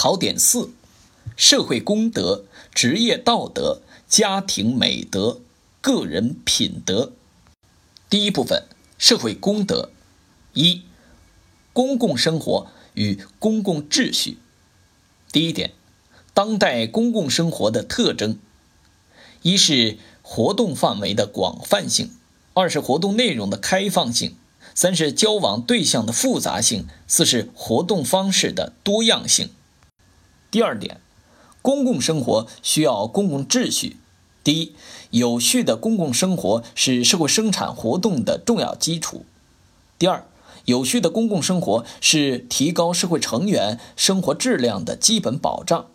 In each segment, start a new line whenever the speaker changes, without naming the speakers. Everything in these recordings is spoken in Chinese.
考点四：社会公德、职业道德、家庭美德、个人品德。第一部分：社会公德。一、公共生活与公共秩序。第一点，当代公共生活的特征：一是活动范围的广泛性，二是活动内容的开放性，三是交往对象的复杂性，四是活动方式的多样性。第二点，公共生活需要公共秩序。第一，有序的公共生活是社会生产活动的重要基础。第二，有序的公共生活是提高社会成员生活质量的基本保障。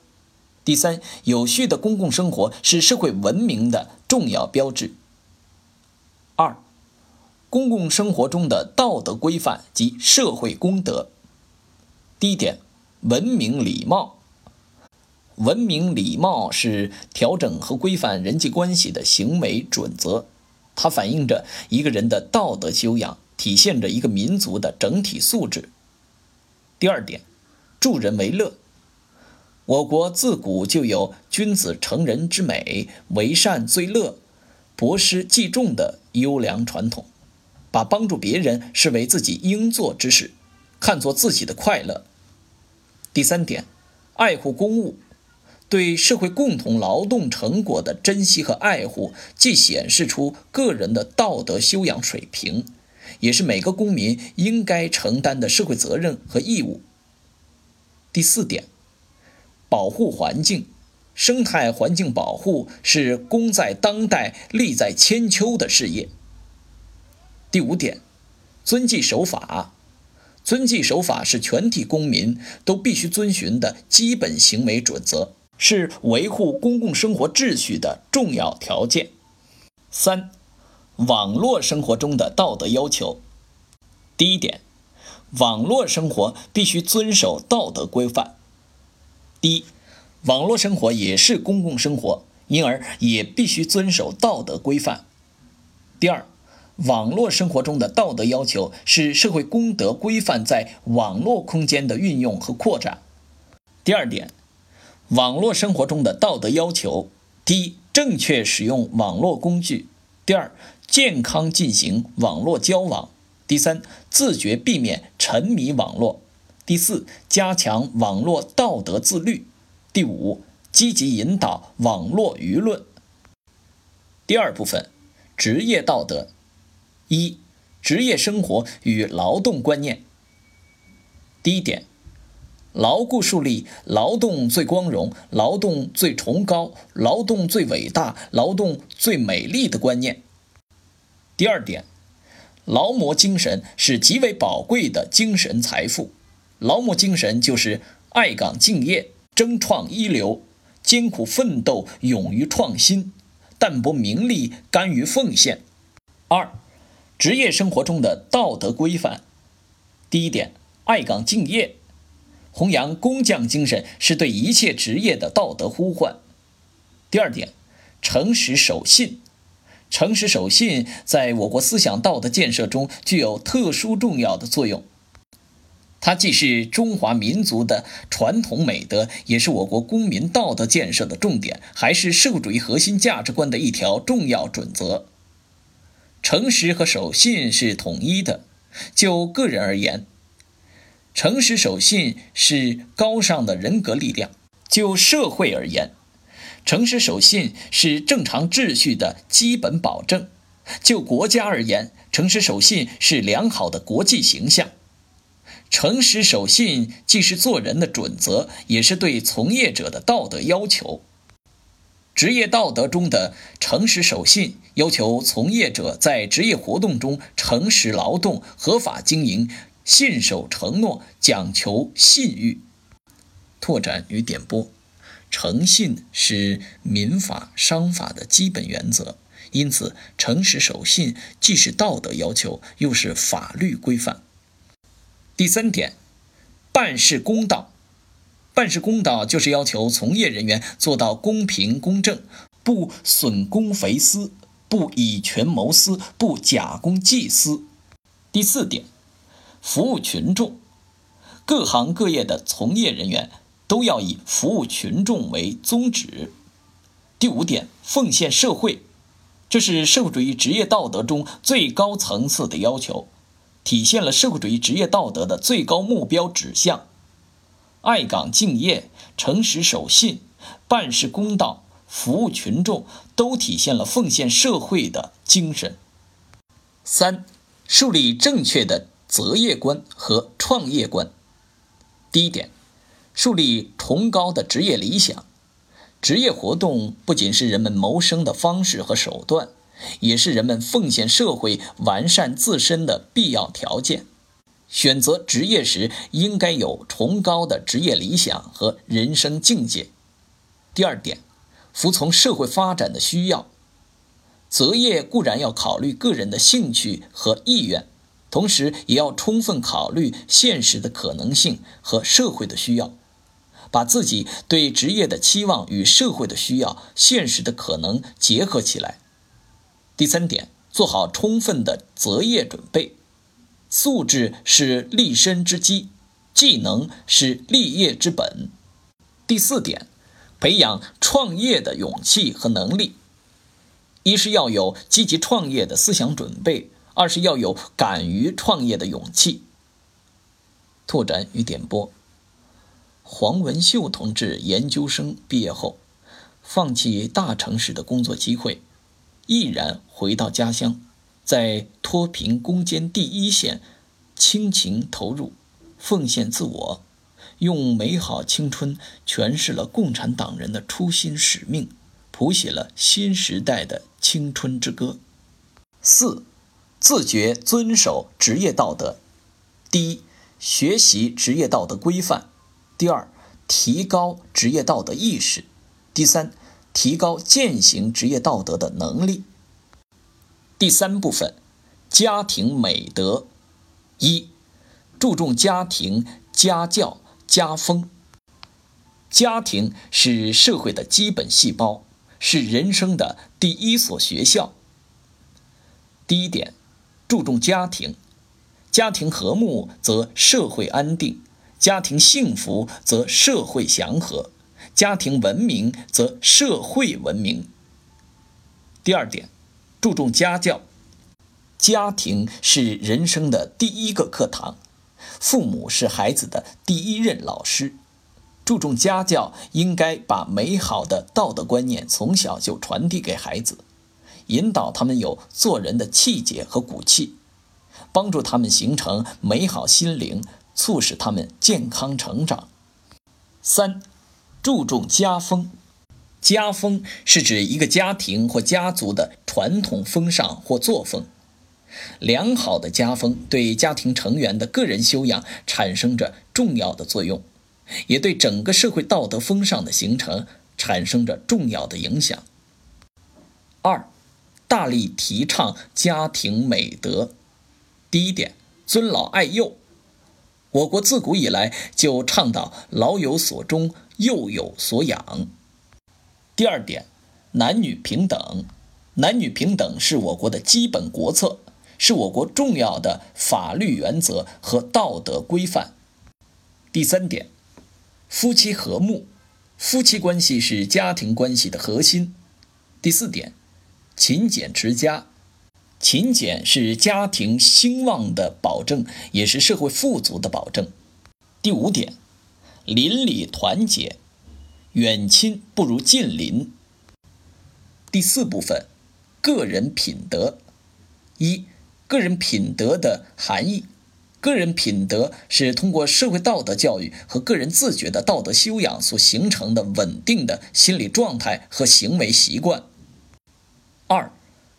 第三，有序的公共生活是社会文明的重要标志。二，公共生活中的道德规范及社会公德。第一点，文明礼貌。文明礼貌是调整和规范人际关系的行为准则，它反映着一个人的道德修养，体现着一个民族的整体素质。第二点，助人为乐。我国自古就有“君子成人之美，为善最乐，博施济众”的优良传统，把帮助别人视为自己应做之事，看作自己的快乐。第三点，爱护公物。对社会共同劳动成果的珍惜和爱护，既显示出个人的道德修养水平，也是每个公民应该承担的社会责任和义务。第四点，保护环境，生态环境保护是功在当代、利在千秋的事业。第五点，遵纪守法，遵纪守法是全体公民都必须遵循的基本行为准则。是维护公共生活秩序的重要条件。三、网络生活中的道德要求。第一点，网络生活必须遵守道德规范。第一，网络生活也是公共生活，因而也必须遵守道德规范。第二，网络生活中的道德要求是社会公德规范在网络空间的运用和扩展。第二点。网络生活中的道德要求：第一，正确使用网络工具；第二，健康进行网络交往；第三，自觉避免沉迷网络；第四，加强网络道德自律；第五，积极引导网络舆论。第二部分，职业道德：一，职业生活与劳动观念。第一点。牢固树立劳动最光荣、劳动最崇高、劳动最伟大、劳动最美丽的观念。第二点，劳模精神是极为宝贵的精神财富。劳模精神就是爱岗敬业、争创一流、艰苦奋斗、勇于创新、淡泊名利、甘于奉献。二，职业生活中的道德规范。第一点，爱岗敬业。弘扬工匠精神是对一切职业的道德呼唤。第二点，诚实守信。诚实守信在我国思想道德建设中具有特殊重要的作用。它既是中华民族的传统美德，也是我国公民道德建设的重点，还是社会主义核心价值观的一条重要准则。诚实和守信是统一的。就个人而言。诚实守信是高尚的人格力量。就社会而言，诚实守信是正常秩序的基本保证。就国家而言，诚实守信是良好的国际形象。诚实守信既是做人的准则，也是对从业者的道德要求。职业道德中的诚实守信，要求从业者在职业活动中诚实劳动、合法经营。信守承诺，讲求信誉。拓展与点拨：诚信是民法、商法的基本原则，因此诚实守信既是道德要求，又是法律规范。第三点，办事公道。办事公道就是要求从业人员做到公平公正，不损公肥私，不以权谋私，不假公济私。第四点。服务群众，各行各业的从业人员都要以服务群众为宗旨。第五点，奉献社会，这是社会主义职业道德中最高层次的要求，体现了社会主义职业道德的最高目标指向。爱岗敬业、诚实守信、办事公道、服务群众，都体现了奉献社会的精神。三、树立正确的择业观和创业观。第一点，树立崇高的职业理想。职业活动不仅是人们谋生的方式和手段，也是人们奉献社会、完善自身的必要条件。选择职业时，应该有崇高的职业理想和人生境界。第二点，服从社会发展的需要。择业固然要考虑个人的兴趣和意愿，同时也要充分考虑现实的可能性和社会的需要，把自己对职业的期望与社会的需要、现实的可能结合起来。第三点，做好充分的择业准备。素质是立身之基，技能是立业之本。第四点，培养创业的勇气和能力。一是要有积极创业的思想准备，二是要有敢于创业的勇气。拓展与点拨：黄文秀同志研究生毕业后，放弃大城市的工作机会，毅然回到家乡。在脱贫攻坚第一线，倾情投入，奉献自我，用美好青春诠释了共产党人的初心使命，谱写了新时代的青春之歌。四，自觉遵守职业道德。第一，学习职业道德规范；第二，提高职业道德意识；第三，提高践行职业道德的能力。第三部分，家庭美德。一，注重家庭家教家风。家庭是社会的基本细胞，是人生的第一所学校。第一点，注重家庭，家庭和睦则社会安定，家庭幸福则社会祥和，家庭文明则社会文明。第二点。注重家教，家庭是人生的第一个课堂，父母是孩子的第一任老师。注重家教，应该把美好的道德观念从小就传递给孩子，引导他们有做人的气节和骨气，帮助他们形成美好心灵，促使他们健康成长。三，注重家风。家风是指一个家庭或家族的传统风尚或作风。良好的家风对家庭成员的个人修养产生着重要的作用，也对整个社会道德风尚的形成产生着重要的影响。二，大力提倡家庭美德。第一点，尊老爱幼。我国自古以来就倡导老有所终，幼有所养。第二点，男女平等。男女平等是我国的基本国策，是我国重要的法律原则和道德规范。第三点，夫妻和睦。夫妻关系是家庭关系的核心。第四点，勤俭持家。勤俭是家庭兴旺的保证，也是社会富足的保证。第五点，邻里团结。远亲不如近邻。第四部分，个人品德。一、个人品德的含义。个人品德是通过社会道德教育和个人自觉的道德修养所形成的稳定的心理状态和行为习惯。二、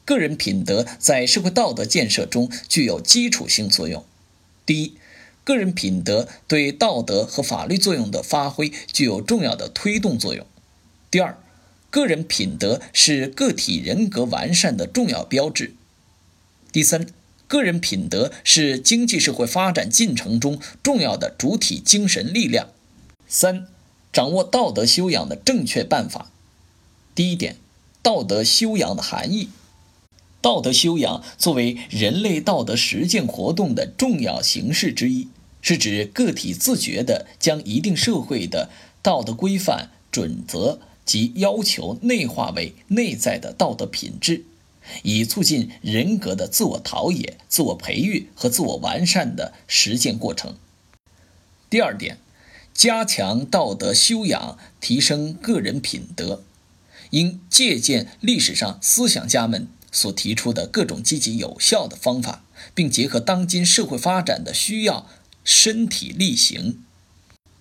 个人品德在社会道德建设中具有基础性作用。第一。个人品德对道德和法律作用的发挥具有重要的推动作用。第二，个人品德是个体人格完善的重要标志。第三，个人品德是经济社会发展进程中重要的主体精神力量。三，掌握道德修养的正确办法。第一点，道德修养的含义。道德修养作为人类道德实践活动的重要形式之一，是指个体自觉地将一定社会的道德规范、准则及要求内化为内在的道德品质，以促进人格的自我陶冶、自我培育和自我完善的实践过程。第二点，加强道德修养，提升个人品德，应借鉴历史上思想家们所提出的各种积极有效的方法，并结合当今社会发展的需要，身体力行。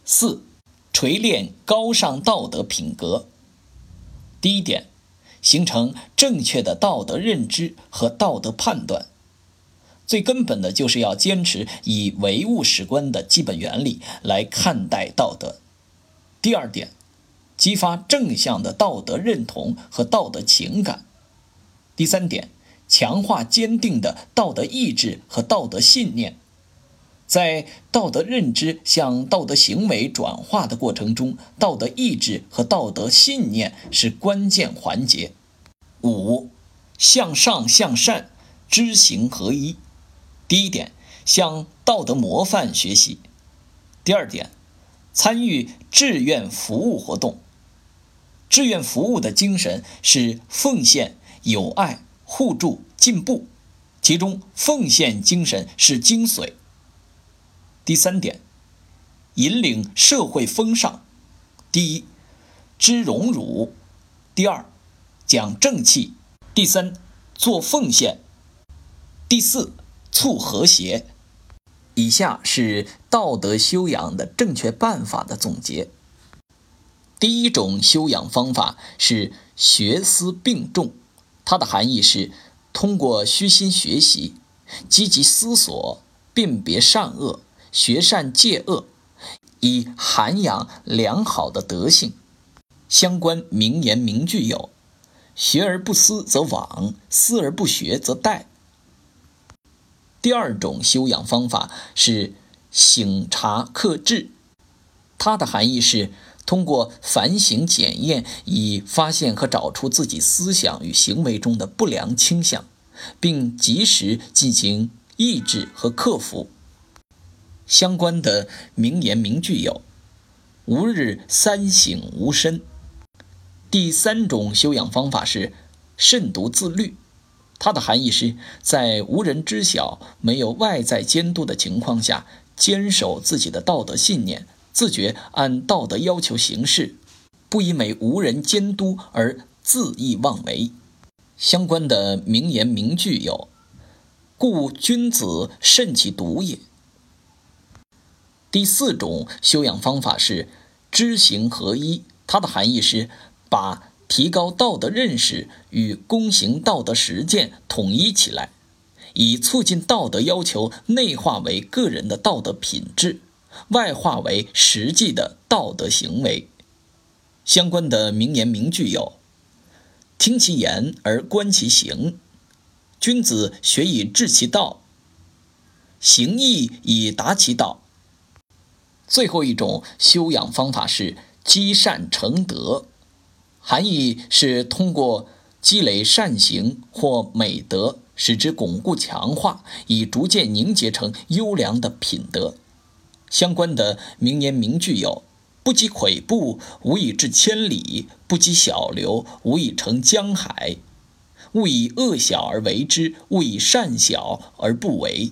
四。锤炼高尚道德品格。第一点，形成正确的道德认知和道德判断。最根本的就是要坚持以唯物史观的基本原理来看待道德。第二点，激发正向的道德认同和道德情感。第三点，强化坚定的道德意志和道德信念。在道德认知向道德行为转化的过程中，道德意志和道德信念是关键环节。五，向上向善，知行合一。第一点，向道德模范学习；第二点，参与志愿服务活动。志愿服务的精神是奉献、友爱、互助、进步，其中奉献精神是精髓。第三点，引领社会风尚：第一，知荣辱；第二，讲正气；第三，做奉献；第四，促和谐。以下是道德修养的正确办法的总结。第一种修养方法是学思并重，它的含义是通过虚心学习、积极思索、辨别善恶。学善戒恶，以涵养良好的德性。相关名言名句有：“学而不思则罔，思而不学则殆。”第二种修养方法是省察克制，它的含义是通过反省检验，以发现和找出自己思想与行为中的不良倾向，并及时进行抑制和克服。相关的名言名句有：“吾日三省吾身。”第三种修养方法是慎独自律，它的含义是在无人知晓、没有外在监督的情况下，坚守自己的道德信念，自觉按道德要求行事，不因为无人监督而恣意妄为。相关的名言名句有：“故君子慎其独也。”第四种修养方法是知行合一，它的含义是把提高道德认识与躬行道德实践统一起来，以促进道德要求内化为个人的道德品质，外化为实际的道德行为。相关的名言名句有：“听其言而观其行，君子学以致其道，行义以达其道。”最后一种修养方法是积善成德，含义是通过积累善行或美德，使之巩固强化，以逐渐凝结成优良的品德。相关的名言名句有：“不积跬步，无以至千里；不积小流，无以成江海。勿以恶小而为之，勿以善小而不为。”